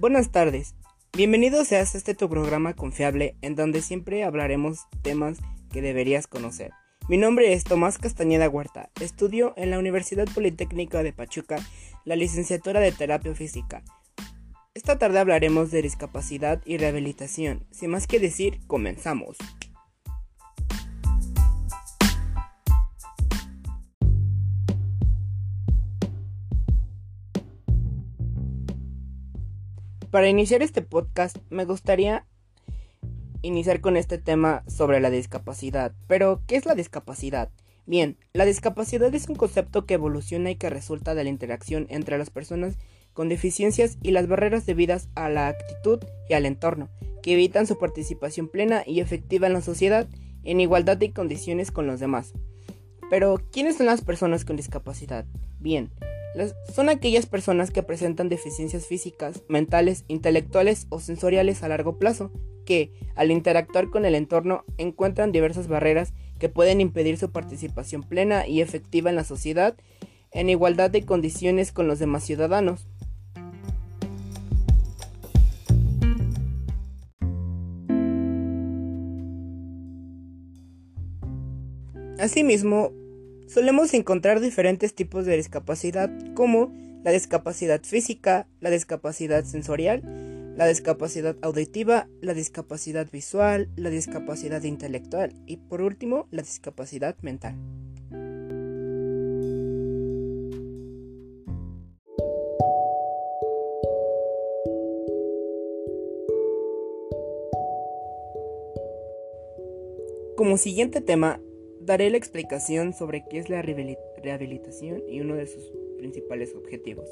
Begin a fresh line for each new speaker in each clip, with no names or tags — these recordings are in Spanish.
Buenas tardes. Bienvenidos a este tu programa confiable en donde siempre hablaremos temas que deberías conocer. Mi nombre es Tomás Castañeda Huerta. Estudio en la Universidad Politécnica de Pachuca la licenciatura de Terapia Física. Esta tarde hablaremos de discapacidad y rehabilitación. Sin más que decir, comenzamos. Para iniciar este podcast me gustaría iniciar con este tema sobre la discapacidad. Pero, ¿qué es la discapacidad? Bien, la discapacidad es un concepto que evoluciona y que resulta de la interacción entre las personas con deficiencias y las barreras debidas a la actitud y al entorno, que evitan su participación plena y efectiva en la sociedad en igualdad de condiciones con los demás. Pero, ¿quiénes son las personas con discapacidad? Bien, son aquellas personas que presentan deficiencias físicas, mentales, intelectuales o sensoriales a largo plazo, que, al interactuar con el entorno, encuentran diversas barreras que pueden impedir su participación plena y efectiva en la sociedad en igualdad de condiciones con los demás ciudadanos. Asimismo, solemos encontrar diferentes tipos de discapacidad como la discapacidad física, la discapacidad sensorial, la discapacidad auditiva, la discapacidad visual, la discapacidad intelectual y por último la discapacidad mental. Como siguiente tema daré la explicación sobre qué es la rehabilitación y uno de sus principales objetivos.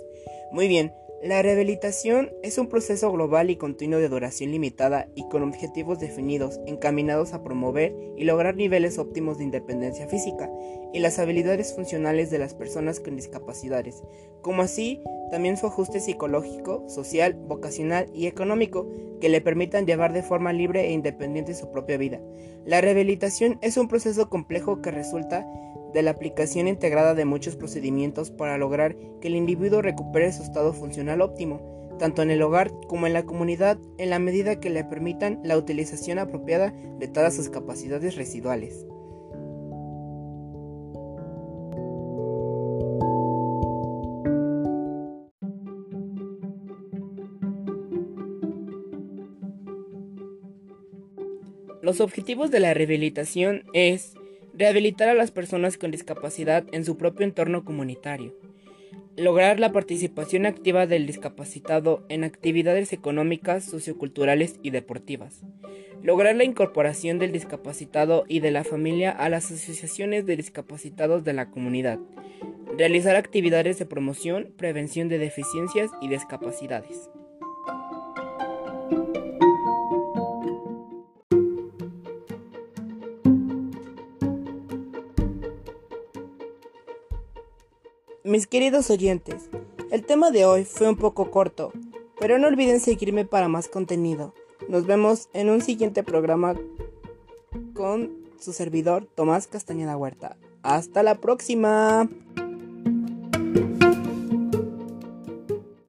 Muy bien, la rehabilitación es un proceso global y continuo de duración limitada y con objetivos definidos encaminados a promover y lograr niveles óptimos de independencia física y las habilidades funcionales de las personas con discapacidades, como así también su ajuste psicológico, social, vocacional y económico que le permitan llevar de forma libre e independiente su propia vida. La rehabilitación es un proceso complejo que resulta de la aplicación integrada de muchos procedimientos para lograr que el individuo recupere su estado funcional óptimo, tanto en el hogar como en la comunidad, en la medida que le permitan la utilización apropiada de todas sus capacidades residuales. Los objetivos de la rehabilitación es rehabilitar a las personas con discapacidad en su propio entorno comunitario, lograr la participación activa del discapacitado en actividades económicas, socioculturales y deportivas, lograr la incorporación del discapacitado y de la familia a las asociaciones de discapacitados de la comunidad, realizar actividades de promoción, prevención de deficiencias y discapacidades. Mis queridos oyentes, el tema de hoy fue un poco corto, pero no olviden seguirme para más contenido. Nos vemos en un siguiente programa con su servidor Tomás Castañeda Huerta. Hasta la próxima.